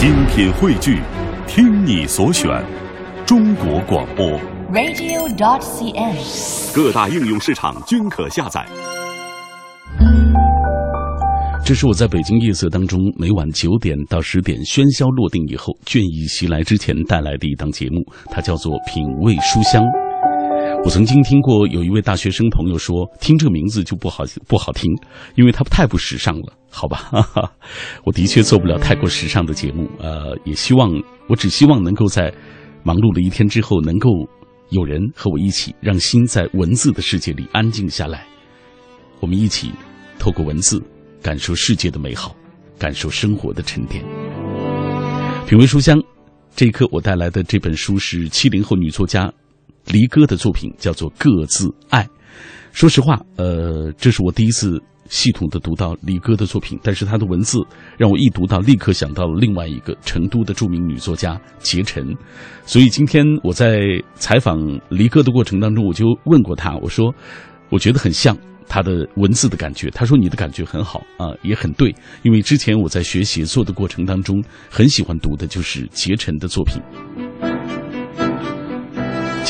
精品汇聚，听你所选，中国广播。radio.dot.cn，。各大应用市场均可下载。这是我在北京夜色当中每晚九点到十点喧嚣落定以后，倦意袭来之前带来的一档节目，它叫做《品味书香》。我曾经听过有一位大学生朋友说，听这个名字就不好不好听，因为它太不时尚了，好吧？哈哈，我的确做不了太过时尚的节目，呃，也希望我只希望能够在忙碌了一天之后，能够有人和我一起，让心在文字的世界里安静下来，我们一起透过文字感受世界的美好，感受生活的沉淀。品味书香，这一刻我带来的这本书是七零后女作家。黎歌的作品叫做《各自爱》。说实话，呃，这是我第一次系统的读到黎歌的作品，但是他的文字让我一读到，立刻想到了另外一个成都的著名女作家杰晨。所以今天我在采访黎歌的过程当中，我就问过他，我说，我觉得很像他的文字的感觉。他说你的感觉很好啊、也很对，因为之前我在学写作的过程当中，很喜欢读的就是杰晨的作品。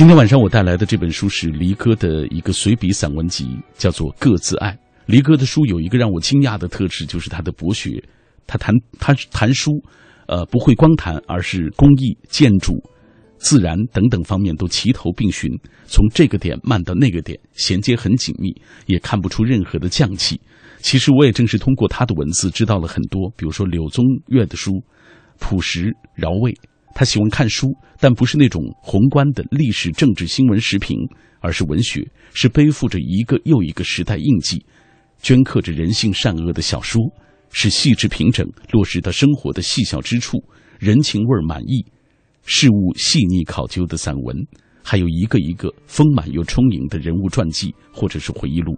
今天晚上我带来的这本书是黎歌的一个随笔散文集，叫做《各自爱》。黎歌的书有一个让我惊讶的特质，就是他的博学。他谈他谈书，呃，不会光谈，而是工艺、建筑、自然等等方面都齐头并寻，从这个点慢到那个点，衔接很紧密，也看不出任何的匠气。其实我也正是通过他的文字知道了很多，比如说柳宗悦的书，朴实饶味。他喜欢看书，但不是那种宏观的历史、政治、新闻时评，而是文学，是背负着一个又一个时代印记，镌刻着人性善恶的小说，是细致平整落实到生活的细小之处，人情味满意，事物细腻考究的散文，还有一个一个丰满又充盈的人物传记或者是回忆录。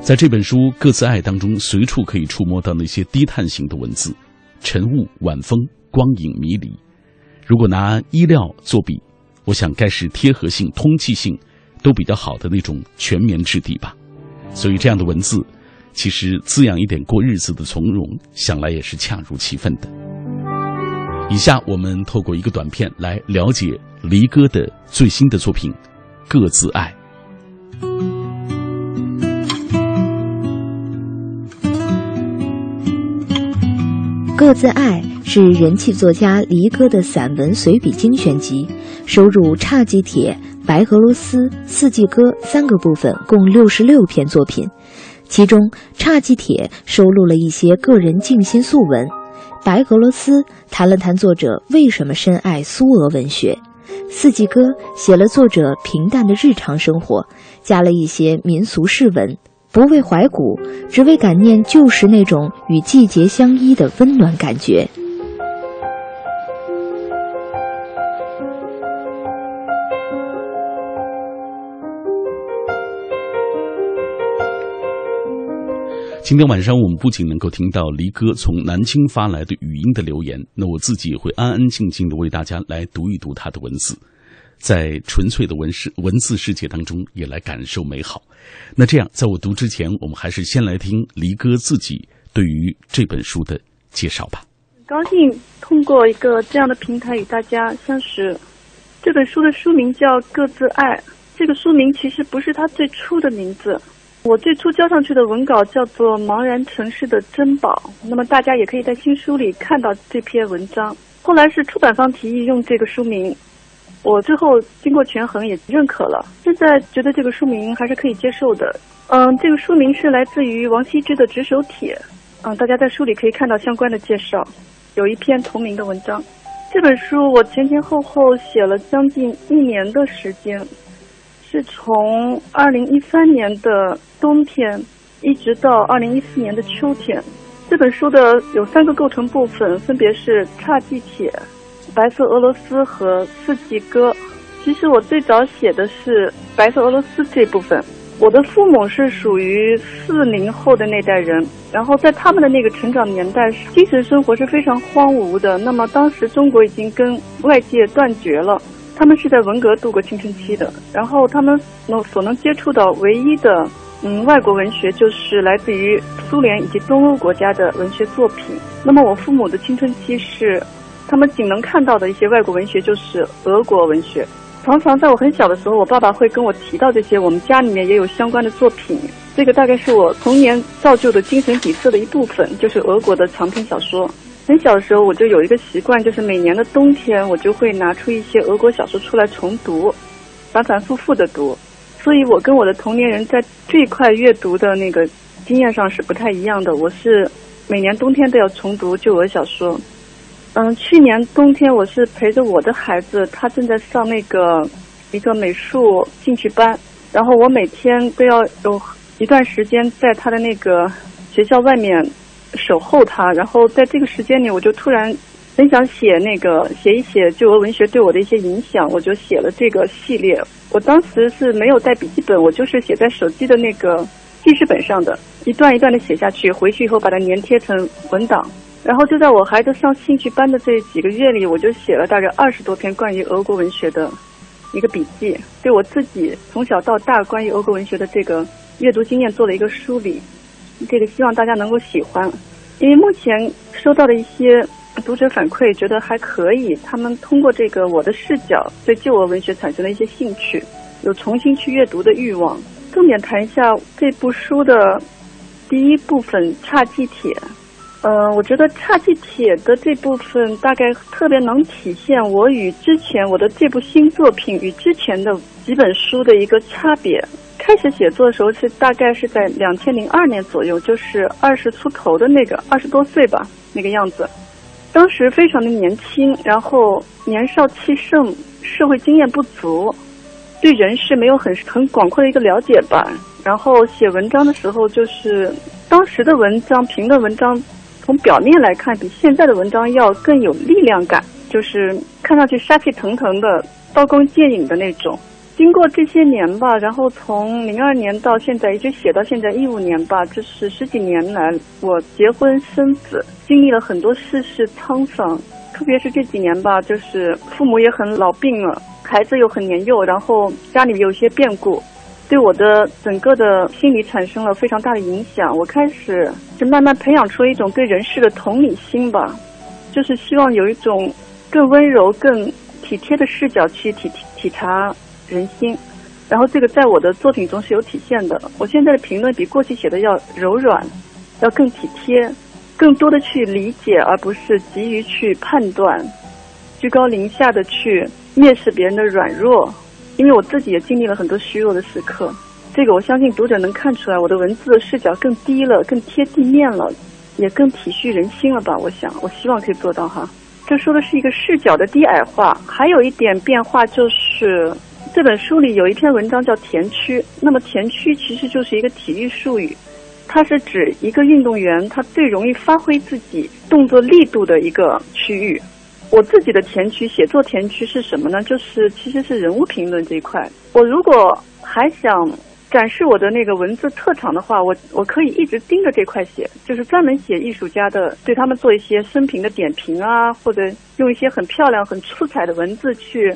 在这本书《各自爱》当中，随处可以触摸到那些低碳型的文字。晨雾晚风，光影迷离。如果拿衣料作比，我想该是贴合性、通气性都比较好的那种全棉质地吧。所以这样的文字，其实滋养一点过日子的从容，想来也是恰如其分的。以下我们透过一个短片来了解离歌的最新的作品《各自爱》。各自爱是人气作家黎歌的散文随笔精选集，收入《侘寂帖》《白俄罗斯》《四季歌》三个部分，共六十六篇作品。其中，《侘寂帖》收录了一些个人静心素文，《白俄罗斯》谈了谈作者为什么深爱苏俄文学，《四季歌》写了作者平淡的日常生活，加了一些民俗释文。不为怀古，只为感念旧时那种与季节相依的温暖感觉。今天晚上我们不仅能够听到黎哥从南京发来的语音的留言，那我自己也会安安静静的为大家来读一读他的文字。在纯粹的文世文字世界当中，也来感受美好。那这样，在我读之前，我们还是先来听黎歌自己对于这本书的介绍吧。很高兴通过一个这样的平台与大家相识。这本书的书名叫《各自爱》，这个书名其实不是他最初的名字。我最初交上去的文稿叫做《茫然城市的珍宝》，那么大家也可以在新书里看到这篇文章。后来是出版方提议用这个书名。我最后经过权衡也认可了，现在觉得这个书名还是可以接受的。嗯，这个书名是来自于王羲之的《执手帖》，嗯，大家在书里可以看到相关的介绍，有一篇同名的文章。这本书我前前后后写了将近一年的时间，是从二零一三年的冬天一直到二零一四年的秋天。这本书的有三个构成部分，分别是《侘寂帖》。白色俄罗斯和四季歌，其实我最早写的是白色俄罗斯这部分。我的父母是属于四零后的那代人，然后在他们的那个成长年代，精神生活是非常荒芜的。那么当时中国已经跟外界断绝了，他们是在文革度过青春期的，然后他们能所能接触到唯一的嗯，外国文学就是来自于苏联以及东欧国家的文学作品。那么我父母的青春期是，他们仅能看到的一些外国文学就是俄国文学。常常在我很小的时候，我爸爸会跟我提到这些，我们家里面也有相关的作品。这个大概是我童年造就的精神底色的一部分，就是俄国的长篇小说。很小的时候，我就有一个习惯，就是每年的冬天，我就会拿出一些俄国小说出来重读，反反复复的读。所以我跟我的同年人在这一块阅读的那个经验上是不太一样的。我是每年冬天都要重读旧俄小说。嗯，去年冬天我是陪着我的孩子，他正在上那个一个美术兴趣班，然后我每天都要有一段时间在他的那个学校外面守候他，然后在这个时间里，我就突然很想写那个写一写旧俄文学对我的一些影响，我就写了这个系列。我当时是没有带笔记本，我就是写在手机的那个记事本上的，一段一段的写下去，回去以后把它粘贴成文档。然后就在我孩子上兴趣班的这几个月里，我就写了大概二十多篇关于俄国文学的一个笔记，对我自己从小到大关于俄国文学的这个阅读经验做了一个梳理。这个希望大家能够喜欢，因为目前收到的一些读者反馈觉得还可以，他们通过这个我的视角对旧俄文学产生了一些兴趣，有重新去阅读的欲望。重点谈一下这部书的第一部分《差记帖》。嗯，我觉得差记帖的这部分大概特别能体现我与之前我的这部新作品与之前的几本书的一个差别。开始写作的时候是大概是在两千零二年左右，就是二十出头的那个二十多岁吧那个样子。当时非常的年轻，然后年少气盛，社会经验不足，对人事没有很很广阔的一个了解吧。然后写文章的时候，就是当时的文章评论文章。从表面来看，比现在的文章要更有力量感，就是看上去杀气腾腾的、刀光剑影的那种。经过这些年吧，然后从零二年到现在，一直写到现在一五年吧，就是十几年来，我结婚生子，经历了很多世事沧桑，特别是这几年吧，就是父母也很老病了，孩子又很年幼，然后家里有些变故。对我的整个的心理产生了非常大的影响。我开始就慢慢培养出了一种对人事的同理心吧，就是希望有一种更温柔、更体贴的视角去体体察人心。然后这个在我的作品中是有体现的。我现在的评论比过去写的要柔软，要更体贴，更多的去理解，而不是急于去判断，居高临下的去蔑视别人的软弱。因为我自己也经历了很多虚弱的时刻，这个我相信读者能看出来，我的文字的视角更低了，更贴地面了，也更体恤人心了吧？我想，我希望可以做到哈。这说的是一个视角的低矮化，还有一点变化就是这本书里有一篇文章叫田区，那么田区其实就是一个体育术语，它是指一个运动员他最容易发挥自己动作力度的一个区域。我自己的田区写作田区是什么呢？就是其实是人物评论这一块。我如果还想展示我的那个文字特长的话，我我可以一直盯着这块写，就是专门写艺术家的，对他们做一些生平的点评啊，或者用一些很漂亮、很出彩的文字去。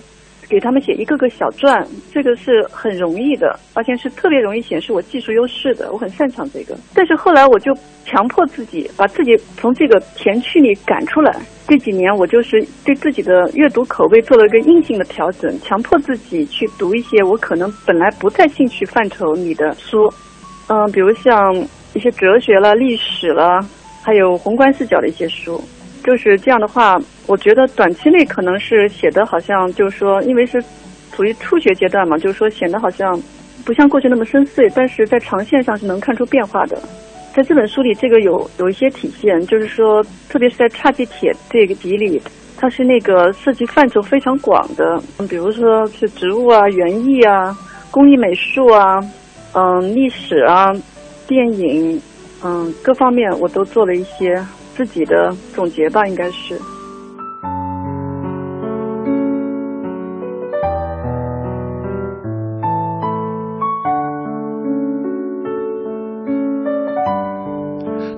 给他们写一个个小传，这个是很容易的，而且是特别容易显示我技术优势的。我很擅长这个。但是后来我就强迫自己，把自己从这个田区里赶出来。这几年我就是对自己的阅读口味做了一个硬性的调整，强迫自己去读一些我可能本来不在兴趣范畴里的书，嗯，比如像一些哲学了、历史了，还有宏观视角的一些书。就是这样的话，我觉得短期内可能是写的好像就是说，因为是处于初学阶段嘛，就是说显得好像不像过去那么深邃，但是在长线上是能看出变化的。在这本书里，这个有有一些体现，就是说，特别是在差记帖这个集里，它是那个涉及范畴非常广的，比如说是植物啊、园艺啊、工艺美术啊、嗯、历史啊、电影，嗯，各方面我都做了一些。自己的总结吧，应该是。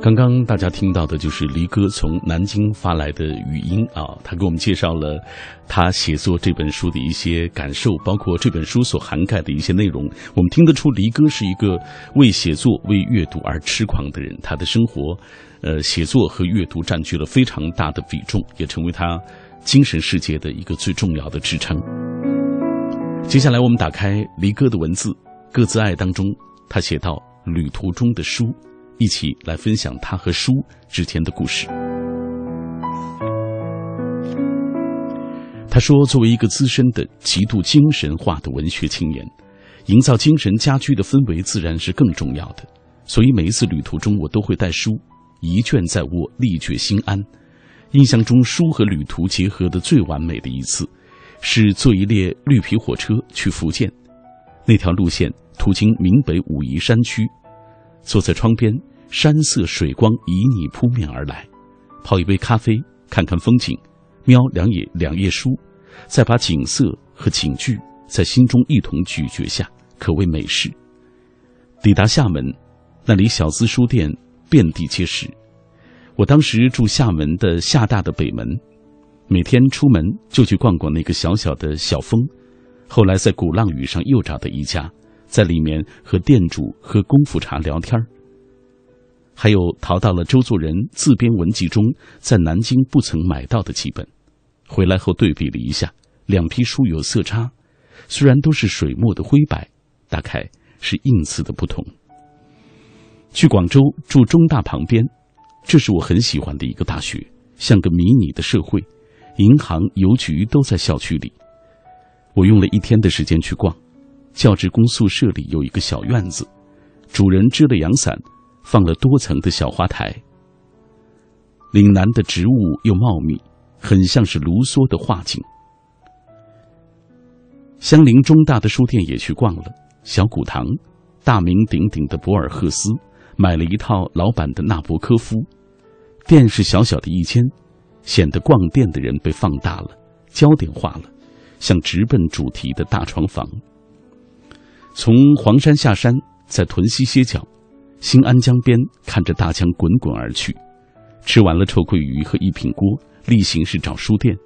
刚刚大家听到的就是黎哥从南京发来的语音啊，他给我们介绍了他写作这本书的一些感受，包括这本书所涵盖的一些内容。我们听得出黎哥是一个为写作、为阅读而痴狂的人，他的生活，呃，写作和阅读占据了非常大的比重，也成为他精神世界的一个最重要的支撑。接下来，我们打开黎哥的文字，《各自爱》当中，他写到旅途中的书。一起来分享他和书之间的故事。他说：“作为一个资深的、极度精神化的文学青年，营造精神家居的氛围自然是更重要的。所以每一次旅途中，我都会带书，一卷在握，力觉心安。印象中，书和旅途结合的最完美的一次，是坐一列绿皮火车去福建。那条路线途经闽北武夷山区。”坐在窗边，山色水光旖旎扑面而来，泡一杯咖啡，看看风景，瞄两页两页书，再把景色和景句在心中一同咀嚼下，可谓美事。抵达厦门，那里小资书店遍地皆是。我当时住厦门的厦大的北门，每天出门就去逛逛那个小小的小峰。后来在鼓浪屿上又找到一家。在里面和店主喝功夫茶聊天儿还有淘到了周作人自编文集中在南京不曾买到的几本，回来后对比了一下，两批书有色差，虽然都是水墨的灰白，大概是印次的不同。去广州住中大旁边，这是我很喜欢的一个大学，像个迷你的社会，银行、邮局都在校区里。我用了一天的时间去逛。教职工宿舍里有一个小院子，主人支了阳伞，放了多层的小花台。岭南的植物又茂密，很像是卢梭的画境。相邻中大的书店也去逛了，小古堂，大名鼎鼎的博尔赫斯，买了一套老版的纳博科夫。店是小小的一间，显得逛店的人被放大了，焦点化了，像直奔主题的大床房。从黄山下山，在屯溪歇脚，新安江边看着大江滚滚而去。吃完了臭鳜鱼和一品锅，例行是找书店。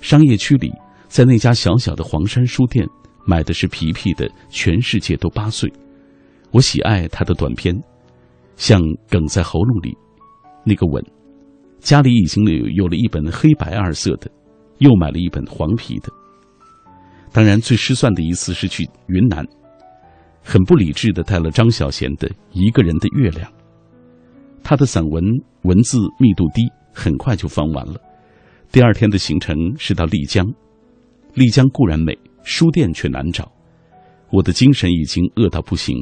商业区里，在那家小小的黄山书店，买的是皮皮的《全世界都八岁》。我喜爱他的短篇，像梗在喉咙里，那个吻。家里已经有有了一本黑白二色的，又买了一本黄皮的。当然，最失算的一次是去云南。很不理智的带了张小娴的《一个人的月亮》，他的散文文字密度低，很快就翻完了。第二天的行程是到丽江，丽江固然美，书店却难找。我的精神已经饿到不行，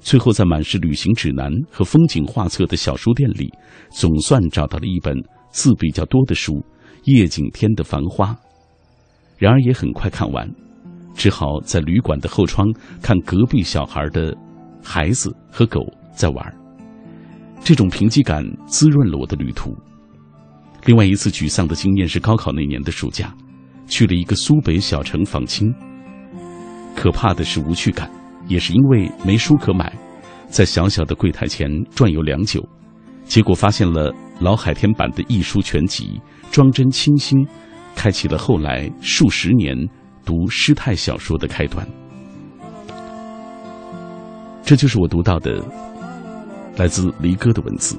最后在满是旅行指南和风景画册的小书店里，总算找到了一本字比较多的书《叶景天的繁花》，然而也很快看完。只好在旅馆的后窗看隔壁小孩的孩子和狗在玩这种贫瘠感滋润了我的旅途。另外一次沮丧的经验是高考那年的暑假，去了一个苏北小城访亲。可怕的是无趣感，也是因为没书可买，在小小的柜台前转悠良久，结果发现了老海天版的《艺书全集》，装帧清新，开启了后来数十年。读诗态小说的开端，这就是我读到的来自离歌的文字，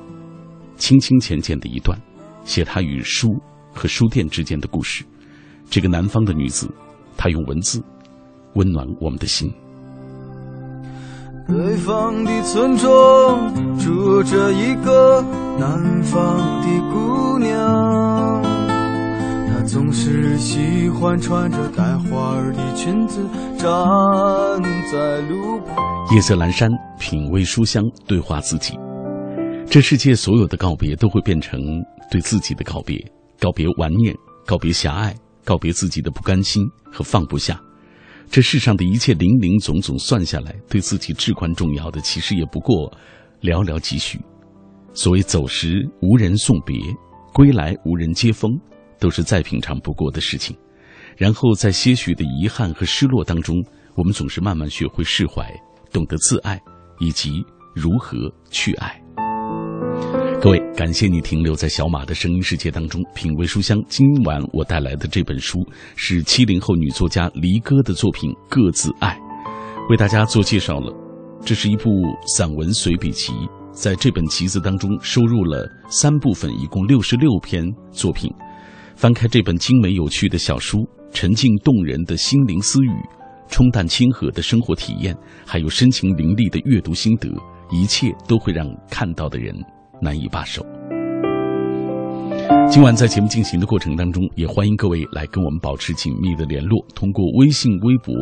清清浅浅的一段，写他与书和书店之间的故事。这个南方的女子，她用文字温暖我们的心。北方的村庄住着一个南方的姑娘。总是喜欢穿着带花的裙子站在路旁。夜色阑珊，品味书香，对话自己。这世界所有的告别都会变成对自己的告别，告别顽念，告别狭隘，告别自己的不甘心和放不下。这世上的一切零零总总算下来，对自己至关重要的，其实也不过寥寥几许。所谓走时无人送别，归来无人接风。都是再平常不过的事情，然后在些许的遗憾和失落当中，我们总是慢慢学会释怀，懂得自爱，以及如何去爱。各位，感谢你停留在小马的声音世界当中，品味书香。今晚我带来的这本书是七零后女作家黎歌的作品《各自爱》，为大家做介绍了。这是一部散文随笔集，在这本集子当中收入了三部分，一共六十六篇作品。翻开这本精美有趣的小书，沉静动人的心灵私语，冲淡亲和的生活体验，还有深情淋漓的阅读心得，一切都会让看到的人。难以罢手。今晚在节目进行的过程当中，也欢迎各位来跟我们保持紧密的联络，通过微信、微博，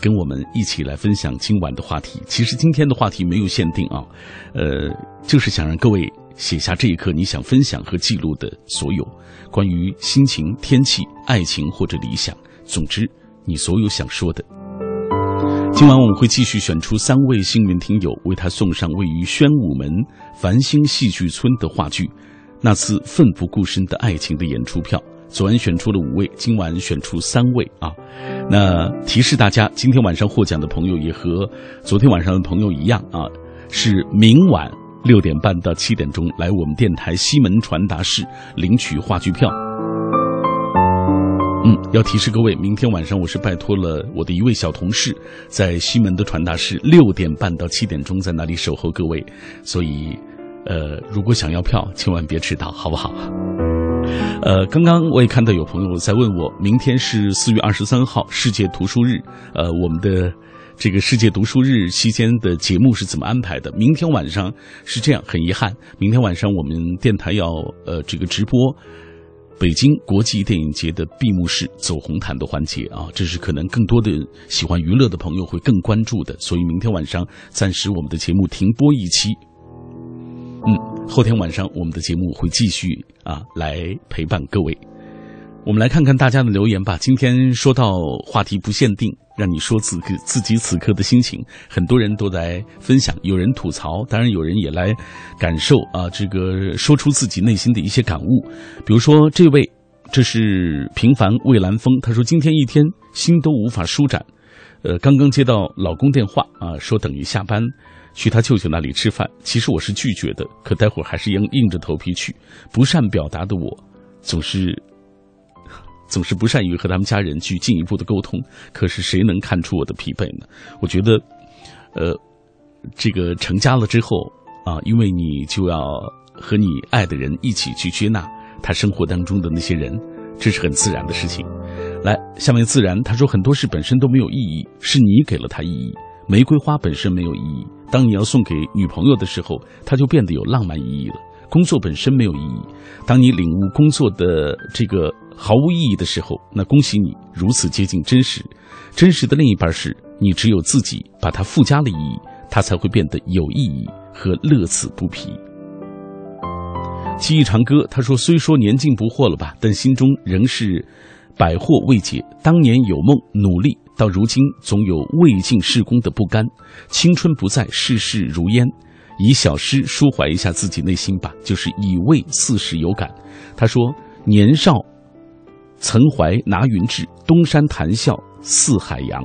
跟我们一起来分享今晚的话题。其实今天的话题没有限定啊，呃，就是想让各位写下这一刻你想分享和记录的所有关于心情、天气、爱情或者理想，总之你所有想说的。今晚我们会继续选出三位幸运听友，为他送上位于宣武门繁星戏剧村的话剧《那次奋不顾身的爱情》的演出票。昨晚选出了五位，今晚选出三位啊。那提示大家，今天晚上获奖的朋友也和昨天晚上的朋友一样啊，是明晚六点半到七点钟来我们电台西门传达室领取话剧票。嗯，要提示各位，明天晚上我是拜托了我的一位小同事，在西门的传达室六点半到七点钟在那里守候各位，所以，呃，如果想要票，千万别迟到，好不好？呃，刚刚我也看到有朋友在问我，明天是四月二十三号世界图书日，呃，我们的这个世界读书日期间的节目是怎么安排的？明天晚上是这样，很遗憾，明天晚上我们电台要呃这个直播。北京国际电影节的闭幕式走红毯的环节啊，这是可能更多的喜欢娱乐的朋友会更关注的，所以明天晚上暂时我们的节目停播一期。嗯，后天晚上我们的节目会继续啊来陪伴各位。我们来看看大家的留言吧。今天说到话题不限定，让你说自个自己此刻的心情，很多人都在分享，有人吐槽，当然有人也来感受啊，这个说出自己内心的一些感悟。比如说这位，这是平凡蔚蓝风，他说今天一天心都无法舒展，呃，刚刚接到老公电话啊，说等于下班去他舅舅那里吃饭，其实我是拒绝的，可待会儿还是硬硬着头皮去。不善表达的我，总是。总是不善于和他们家人去进一步的沟通，可是谁能看出我的疲惫呢？我觉得，呃，这个成家了之后啊，因为你就要和你爱的人一起去接纳他生活当中的那些人，这是很自然的事情。来，下面自然他说很多事本身都没有意义，是你给了他意义。玫瑰花本身没有意义，当你要送给女朋友的时候，它就变得有浪漫意义了。工作本身没有意义，当你领悟工作的这个。毫无意义的时候，那恭喜你如此接近真实。真实的另一半是你只有自己把它附加了意义，它才会变得有意义和乐此不疲。记忆长歌他说：“虽说年近不惑了吧，但心中仍是百惑未解。当年有梦努力，到如今总有未尽事功的不甘。青春不在，世事如烟。以小诗抒怀一下自己内心吧，就是以为四时有感。”他说：“年少。”曾怀拿云志，东山谈笑似海洋。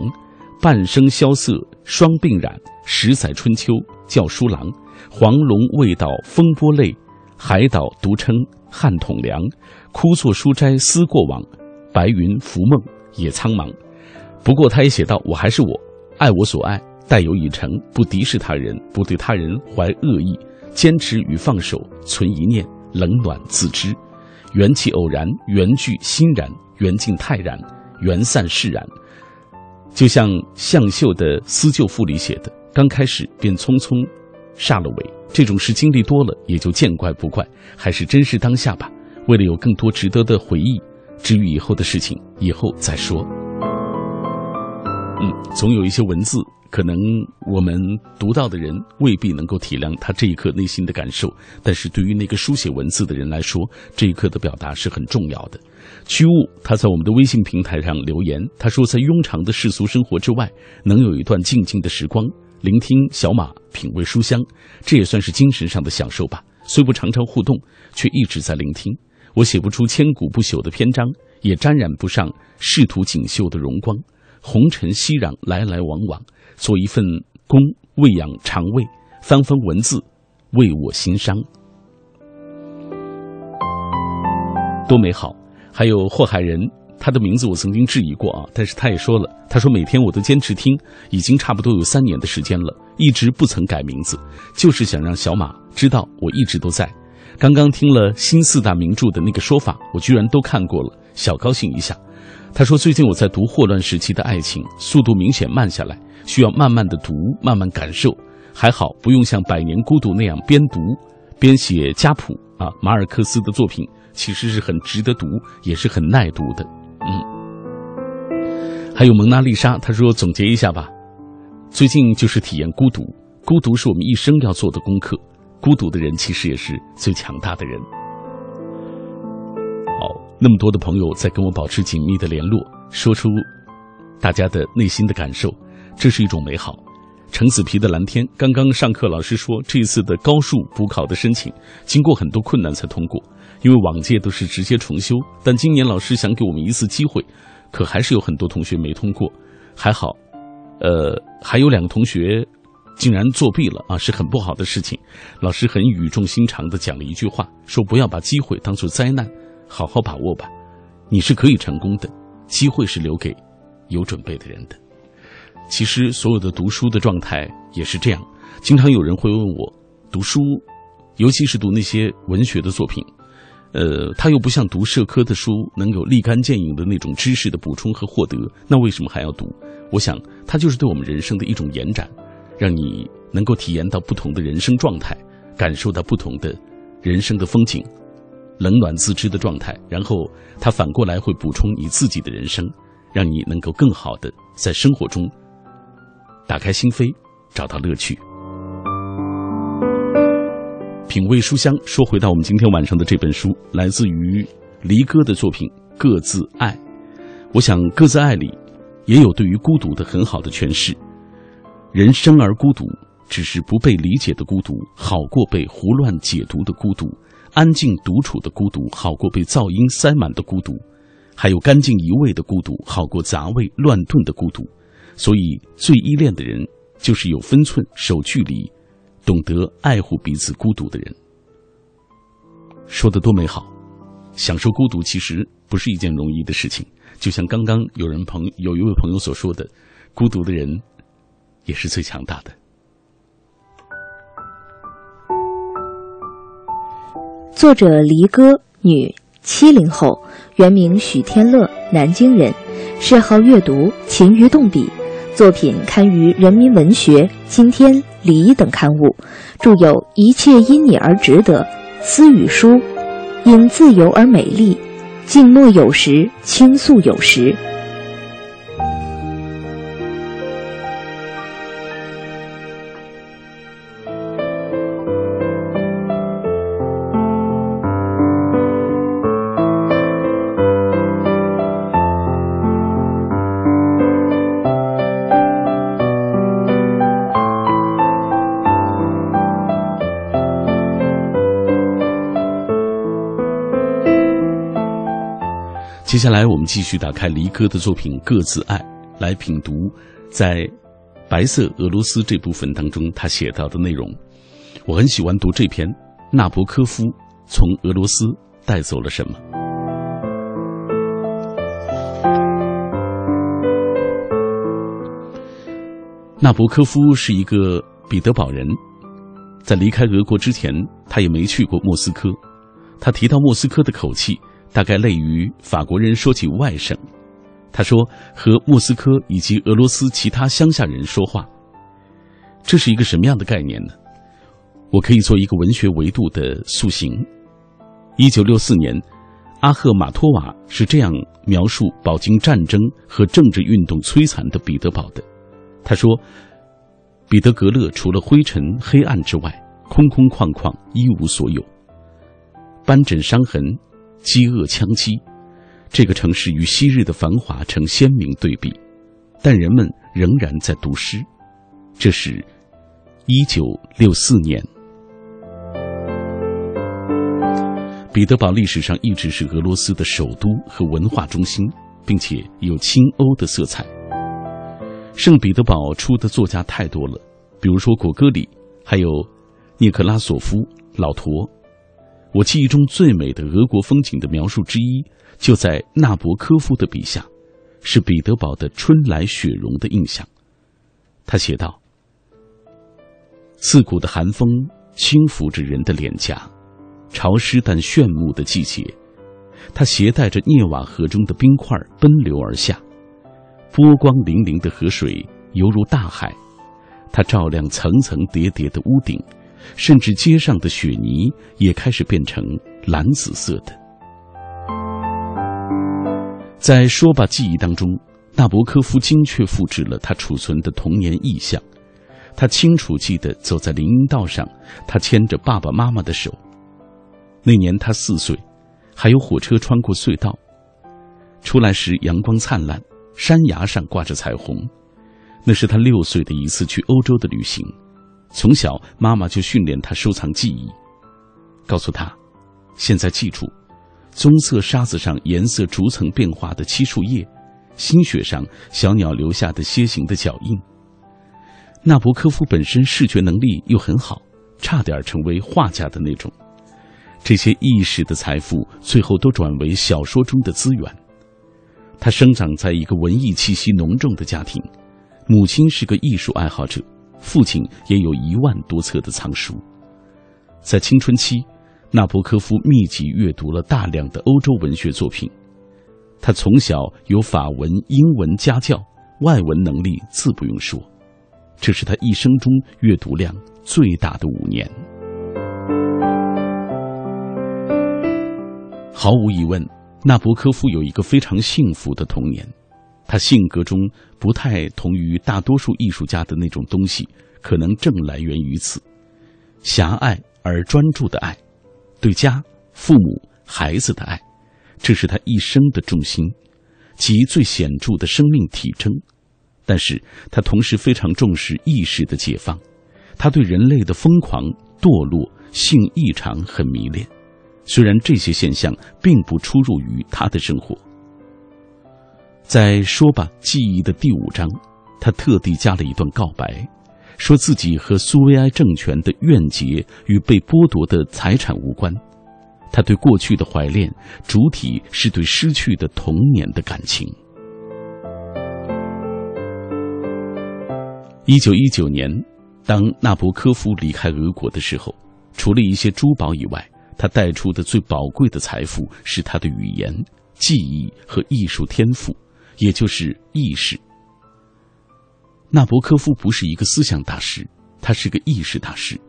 半生萧瑟双鬓染，十载春秋教书郎。黄龙未到风波泪，海岛独称汉统梁。枯坐书斋思过往，白云浮梦也苍茫。不过他也写道：“我还是我，爱我所爱，待有已成，不敌视他人，不对他人怀恶意，坚持与放手存一念，冷暖自知。”缘起偶然，缘聚欣然，缘尽泰然，缘散释然。就像向秀的《思旧赋》里写的：“刚开始便匆匆煞了尾。”这种事经历多了，也就见怪不怪。还是珍视当下吧。为了有更多值得的回忆，至于以后的事情，以后再说。嗯，总有一些文字。可能我们读到的人未必能够体谅他这一刻内心的感受，但是对于那个书写文字的人来说，这一刻的表达是很重要的。屈物他在我们的微信平台上留言，他说在庸常的世俗生活之外，能有一段静静的时光，聆听小马品味书香，这也算是精神上的享受吧。虽不常常互动，却一直在聆听。我写不出千古不朽的篇章，也沾染不上仕途锦绣的荣光。红尘熙攘，来来往往。做一份工喂养肠胃翻翻文字为我心伤。多美好。还有祸害人他的名字我曾经质疑过啊但是他也说了他说每天我都坚持听已经差不多有三年的时间了一直不曾改名字就是想让小马知道我一直都在。刚刚听了新四大名著的那个说法我居然都看过了小高兴一下。他说最近我在读霍乱时期的爱情，速度明显慢下来，需要慢慢的读，慢慢感受。还好不用像《百年孤独》那样边读边写家谱啊。马尔克斯的作品其实是很值得读，也是很耐读的。嗯，还有蒙娜丽莎，他说总结一下吧，最近就是体验孤独，孤独是我们一生要做的功课。孤独的人其实也是最强大的人。那么多的朋友在跟我保持紧密的联络，说出大家的内心的感受，这是一种美好。橙子皮的蓝天，刚刚上课老师说，这一次的高数补考的申请经过很多困难才通过，因为往届都是直接重修，但今年老师想给我们一次机会，可还是有很多同学没通过。还好，呃，还有两个同学。竟然作弊了啊，是很不好的事情。老师很语重心长地讲了一句话，说不要把机会当做灾难，好好把握吧。你是可以成功的，机会是留给有准备的人的。其实所有的读书的状态也是这样。经常有人会问我，读书，尤其是读那些文学的作品，呃，它又不像读社科的书能有立竿见影的那种知识的补充和获得，那为什么还要读？我想，它就是对我们人生的一种延展。让你能够体验到不同的人生状态，感受到不同的人生的风景，冷暖自知的状态，然后它反过来会补充你自己的人生，让你能够更好的在生活中打开心扉，找到乐趣。品味书香，说回到我们今天晚上的这本书，来自于离歌的作品《各自爱》。我想，《各自爱》里也有对于孤独的很好的诠释。人生而孤独，只是不被理解的孤独，好过被胡乱解读的孤独；安静独处的孤独，好过被噪音塞满的孤独；还有干净一味的孤独，好过杂味乱炖的孤独。所以，最依恋的人，就是有分寸、守距离、懂得爱护彼此孤独的人。说的多美好！享受孤独其实不是一件容易的事情，就像刚刚有人朋有一位朋友所说的，孤独的人。也是最强大的。作者黎歌，女，七零后，原名许天乐，南京人，嗜好阅读，勤于动笔，作品刊于《人民文学》《今天》《礼》等刊物，著有《一切因你而值得》《私语书》《因自由而美丽》《静默有时，倾诉有时》。们继续打开黎哥的作品《各自爱》，来品读在白色俄罗斯这部分当中他写到的内容。我很喜欢读这篇《纳博科夫从俄罗斯带走了什么》。纳博科夫是一个彼得堡人，在离开俄国之前，他也没去过莫斯科。他提到莫斯科的口气。大概类于法国人说起外省，他说和莫斯科以及俄罗斯其他乡下人说话，这是一个什么样的概念呢？我可以做一个文学维度的塑形。一九六四年，阿赫马托瓦是这样描述饱经战争和政治运动摧残的彼得堡的。他说：“彼得格勒除了灰尘黑暗之外，空空旷旷，一无所有，斑疹伤痕。”饥饿枪击，这个城市与昔日的繁华成鲜明对比，但人们仍然在读诗。这是，一九六四年。彼得堡历史上一直是俄罗斯的首都和文化中心，并且有亲欧的色彩。圣彼得堡出的作家太多了，比如说果戈里，还有涅克拉索夫、老陀。我记忆中最美的俄国风景的描述之一，就在纳博科夫的笔下，是彼得堡的春来雪融的印象。他写道：“刺骨的寒风轻拂着人的脸颊，潮湿但炫目的季节。它携带着涅瓦河中的冰块奔流而下，波光粼粼的河水犹如大海，它照亮层层叠叠的屋顶。”甚至街上的雪泥也开始变成蓝紫色的。在说吧记忆当中，纳博科夫精确复制了他储存的童年意象。他清楚记得走在林荫道上，他牵着爸爸妈妈的手。那年他四岁，还有火车穿过隧道。出来时阳光灿烂，山崖上挂着彩虹。那是他六岁的一次去欧洲的旅行。从小，妈妈就训练他收藏记忆，告诉他：“现在记住，棕色沙子上颜色逐层变化的漆树叶，新雪上小鸟留下的楔形的脚印。”纳博科夫本身视觉能力又很好，差点成为画家的那种。这些意识的财富，最后都转为小说中的资源。他生长在一个文艺气息浓重的家庭，母亲是个艺术爱好者。父亲也有一万多册的藏书。在青春期，纳博科夫密集阅读了大量的欧洲文学作品。他从小有法文、英文家教，外文能力自不用说。这是他一生中阅读量最大的五年。毫无疑问，纳博科夫有一个非常幸福的童年。他性格中不太同于大多数艺术家的那种东西，可能正来源于此：狭隘而专注的爱，对家、父母、孩子的爱，这是他一生的重心，及最显著的生命体征。但是他同时非常重视意识的解放，他对人类的疯狂、堕落、性异常很迷恋，虽然这些现象并不出入于他的生活。在说吧记忆的第五章，他特地加了一段告白，说自己和苏维埃政权的怨结与被剥夺的财产无关，他对过去的怀恋主体是对失去的童年的感情。一九一九年，当纳博科夫离开俄国的时候，除了一些珠宝以外，他带出的最宝贵的财富是他的语言、记忆和艺术天赋。也就是意识。纳博科夫不是一个思想大师，他是个意识大师。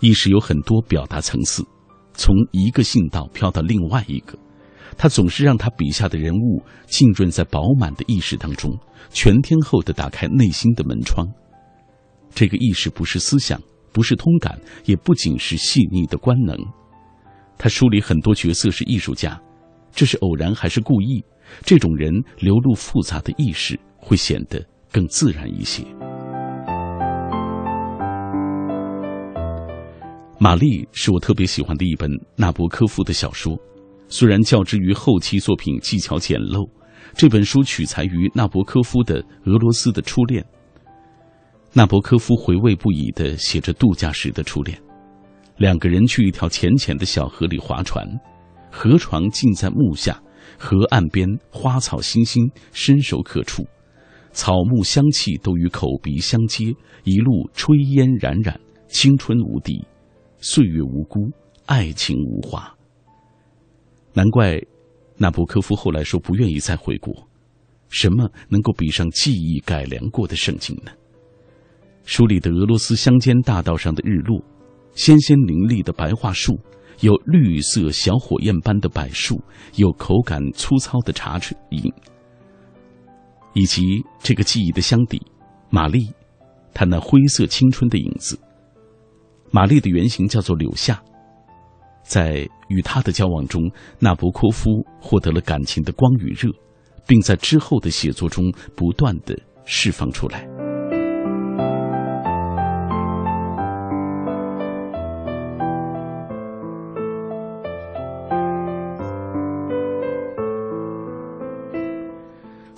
意识有很多表达层次，从一个信道飘到另外一个，他总是让他笔下的人物浸润在饱满的意识当中，全天候的打开内心的门窗。这个意识不是思想，不是通感，也不仅是细腻的官能。他书里很多角色是艺术家，这是偶然还是故意？这种人流露复杂的意识，会显得更自然一些。玛丽是我特别喜欢的一本纳博科夫的小说，虽然较之于后期作品技巧简陋，这本书取材于纳博科夫的俄罗斯的初恋。纳博科夫回味不已的写着度假时的初恋，两个人去一条浅浅的小河里划船，河床浸在木下。河岸边花草欣欣，伸手可触，草木香气都与口鼻相接，一路炊烟冉冉，青春无敌，岁月无辜，爱情无华。难怪纳博科夫后来说不愿意再回国。什么能够比上记忆改良过的圣经呢？书里的俄罗斯乡间大道上的日落，鲜鲜凌厉的白桦树。有绿色小火焰般的柏树，有口感粗糙的茶饮，以及这个记忆的箱底，玛丽，她那灰色青春的影子。玛丽的原型叫做柳夏，在与他的交往中，纳博科夫获得了感情的光与热，并在之后的写作中不断的释放出来。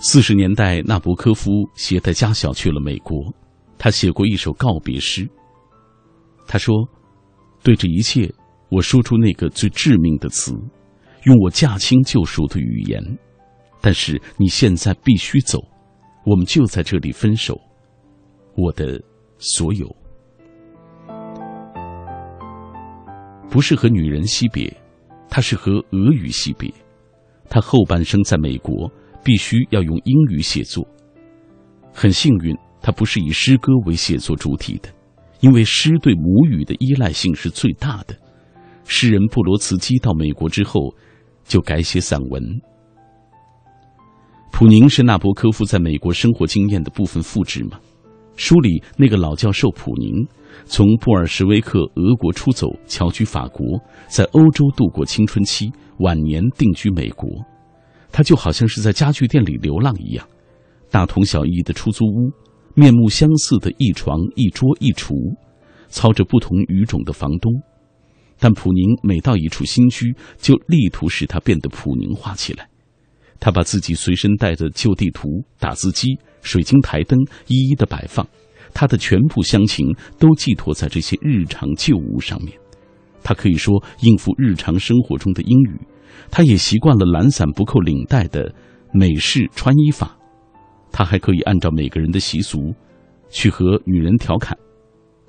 四十年代，纳博科夫携带家小去了美国。他写过一首告别诗。他说：“对这一切我说出那个最致命的词，用我驾轻就熟的语言。但是你现在必须走，我们就在这里分手。我的所有，不是和女人惜别，他是和俄语惜别。他后半生在美国，必须要用英语写作。很幸运，他不是以诗歌为写作主体的，因为诗对母语的依赖性是最大的。诗人布罗茨基到美国之后，就改写散文。普宁是纳博科夫在美国生活经验的部分复制吗？书里那个老教授普宁，从布尔什维克俄国出走，侨居法国，在欧洲度过青春期，晚年定居美国。他就好像是在家具店里流浪一样，大同小异的出租屋，面目相似的一床一桌一厨，操着不同语种的房东。但普宁每到一处新居，就力图使它变得普宁化起来。他把自己随身带的旧地图、打字机、水晶台灯一一的摆放，他的全部乡情都寄托在这些日常旧物上面。他可以说应付日常生活中的英语，他也习惯了懒散不扣领带的美式穿衣法。他还可以按照每个人的习俗，去和女人调侃，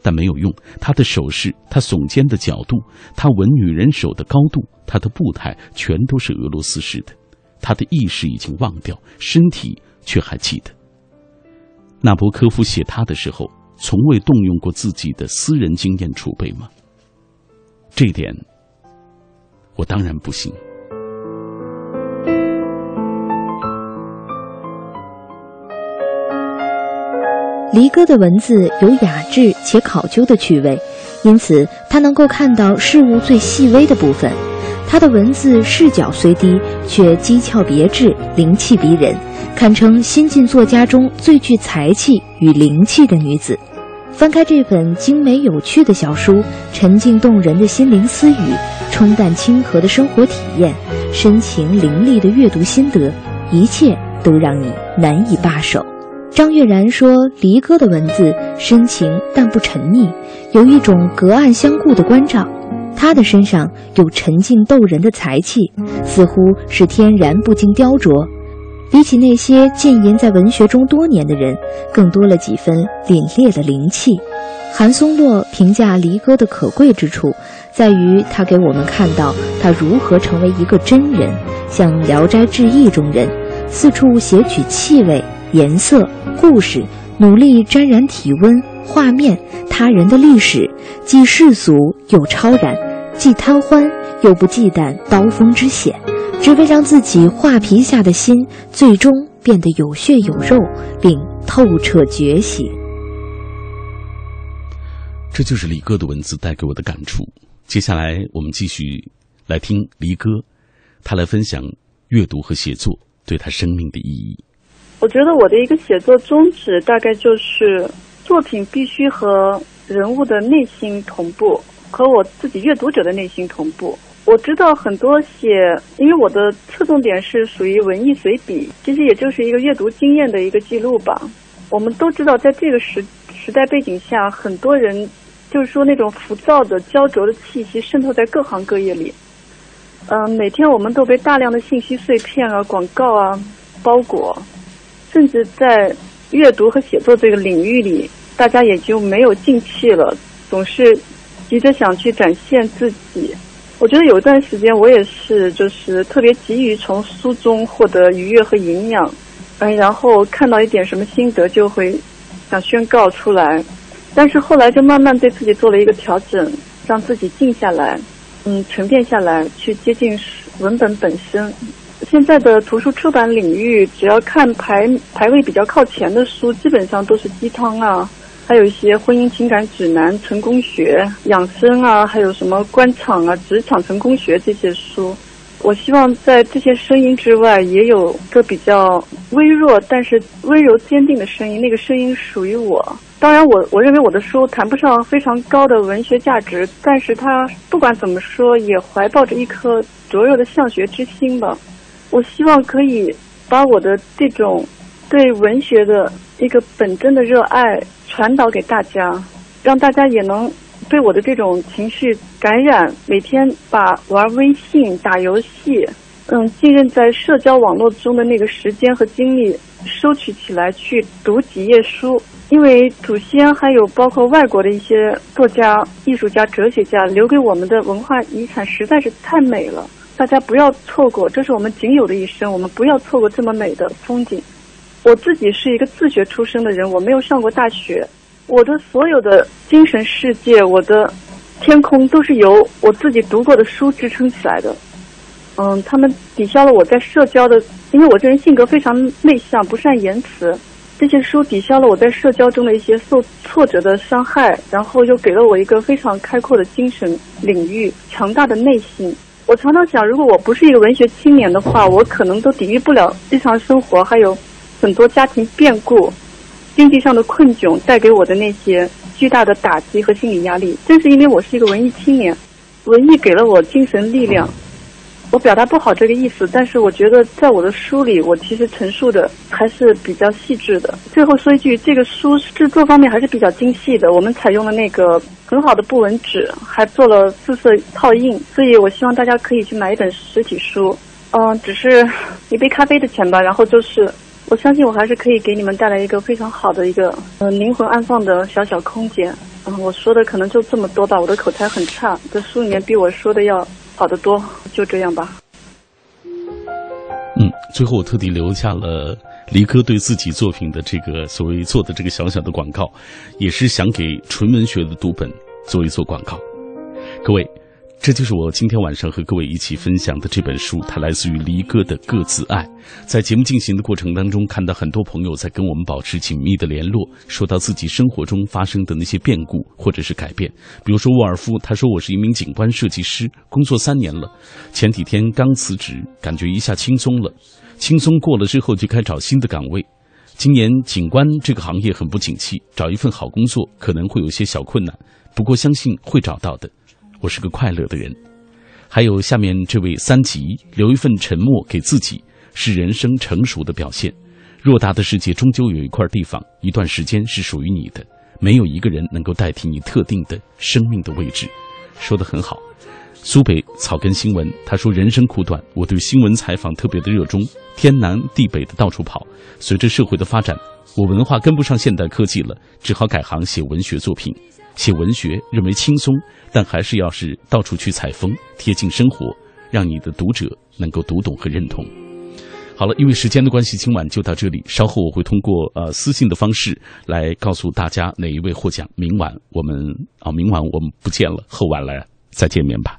但没有用。他的手势，他耸肩的角度，他吻女人手的高度，他的步态，全都是俄罗斯式的。他的意识已经忘掉，身体却还记得。纳博科夫写他的时候，从未动用过自己的私人经验储备吗？这点，我当然不信。离歌的文字有雅致且考究的趣味，因此他能够看到事物最细微的部分。他的文字视角虽低，却机巧别致，灵气逼人，堪称新晋作家中最具才气与灵气的女子。翻开这本精美有趣的小书，沉静动人的心灵私语，冲淡亲和的生活体验，深情凌厉的阅读心得，一切都让你难以罢手。张悦然说：“离歌的文字深情但不沉溺，有一种隔岸相顾的关照。”他的身上有沉静逗人的才气，似乎是天然不经雕琢。比起那些浸淫在文学中多年的人，更多了几分凛冽的灵气。韩松洛评价离歌的可贵之处，在于他给我们看到他如何成为一个真人，像《聊斋志异》中人，四处撷取气味、颜色、故事，努力沾染体温。画面，他人的历史，既世俗又超然，既贪欢又不忌惮刀锋之险，只为让自己画皮下的心最终变得有血有肉，并透彻觉醒。这就是李哥的文字带给我的感触。接下来，我们继续来听黎哥，他来分享阅读和写作对他生命的意义。我觉得我的一个写作宗旨大概就是。作品必须和人物的内心同步，和我自己阅读者的内心同步。我知道很多写，因为我的侧重点是属于文艺随笔，其实也就是一个阅读经验的一个记录吧。我们都知道，在这个时时代背景下，很多人就是说那种浮躁的、焦灼的气息渗透在各行各业里。嗯，每天我们都被大量的信息碎片啊、广告啊包裹，甚至在阅读和写作这个领域里。大家也就没有静气了，总是急着想去展现自己。我觉得有一段时间，我也是，就是特别急于从书中获得愉悦和营养，嗯，然后看到一点什么心得，就会想宣告出来。但是后来就慢慢对自己做了一个调整，让自己静下来，嗯，沉淀下来，去接近文本本身。现在的图书出版领域，只要看排排位比较靠前的书，基本上都是鸡汤啊。还有一些婚姻情感指南、成功学、养生啊，还有什么官场啊、职场成功学这些书。我希望在这些声音之外，也有个比较微弱但是温柔坚定的声音。那个声音属于我。当然，我我认为我的书谈不上非常高的文学价值，但是它不管怎么说，也怀抱着一颗灼热的向学之心吧。我希望可以把我的这种对文学的一个本真的热爱。传导给大家，让大家也能被我的这种情绪感染，每天把玩微信、打游戏，嗯，浸润在社交网络中的那个时间和精力收取起来，去读几页书。因为祖先还有包括外国的一些作家、艺术家、哲学家留给我们的文化遗产实在是太美了，大家不要错过，这是我们仅有的一生，我们不要错过这么美的风景。我自己是一个自学出身的人，我没有上过大学，我的所有的精神世界，我的天空都是由我自己读过的书支撑起来的。嗯，他们抵消了我在社交的，因为我这人性格非常内向，不善言辞。这些书抵消了我在社交中的一些受挫折的伤害，然后又给了我一个非常开阔的精神领域、强大的内心。我常常想，如果我不是一个文学青年的话，我可能都抵御不了日常生活还有很多家庭变故、经济上的困窘带给我的那些巨大的打击和心理压力。正是因为我是一个文艺青年，文艺给了我精神力量。我表达不好这个意思，但是我觉得在我的书里，我其实陈述的还是比较细致的。最后说一句，这个书制作方面还是比较精细的，我们采用了那个很好的布纹纸，还做了四色套印，所以我希望大家可以去买一本实体书。嗯，只是 一杯咖啡的钱吧。然后就是，我相信我还是可以给你们带来一个非常好的一个呃灵魂安放的小小空间。嗯，我说的可能就这么多吧，我的口才很差，这书里面比我说的要。好得多，就这样吧。嗯，最后我特地留下了黎哥对自己作品的这个所谓做的这个小小的广告，也是想给纯文学的读本做一做广告。各位。这就是我今天晚上和各位一起分享的这本书，它来自于离歌的《各自爱》。在节目进行的过程当中，看到很多朋友在跟我们保持紧密的联络，说到自己生活中发生的那些变故或者是改变。比如说沃尔夫，他说：“我是一名景观设计师，工作三年了，前几天刚辞职，感觉一下轻松了。轻松过了之后，就该找新的岗位。今年景观这个行业很不景气，找一份好工作可能会有些小困难，不过相信会找到的。”我是个快乐的人，还有下面这位三级留一份沉默给自己，是人生成熟的表现。偌大的世界，终究有一块地方，一段时间是属于你的。没有一个人能够代替你特定的生命的位置。说的很好。苏北草根新闻他说：“人生苦短，我对新闻采访特别的热衷，天南地北的到处跑。随着社会的发展，我文化跟不上现代科技了，只好改行写文学作品。写文学认为轻松。”但还是要是到处去采风，贴近生活，让你的读者能够读懂和认同。好了，因为时间的关系，今晚就到这里。稍后我会通过呃私信的方式来告诉大家哪一位获奖。明晚我们啊，明晚我们不见了，后晚来再见面吧。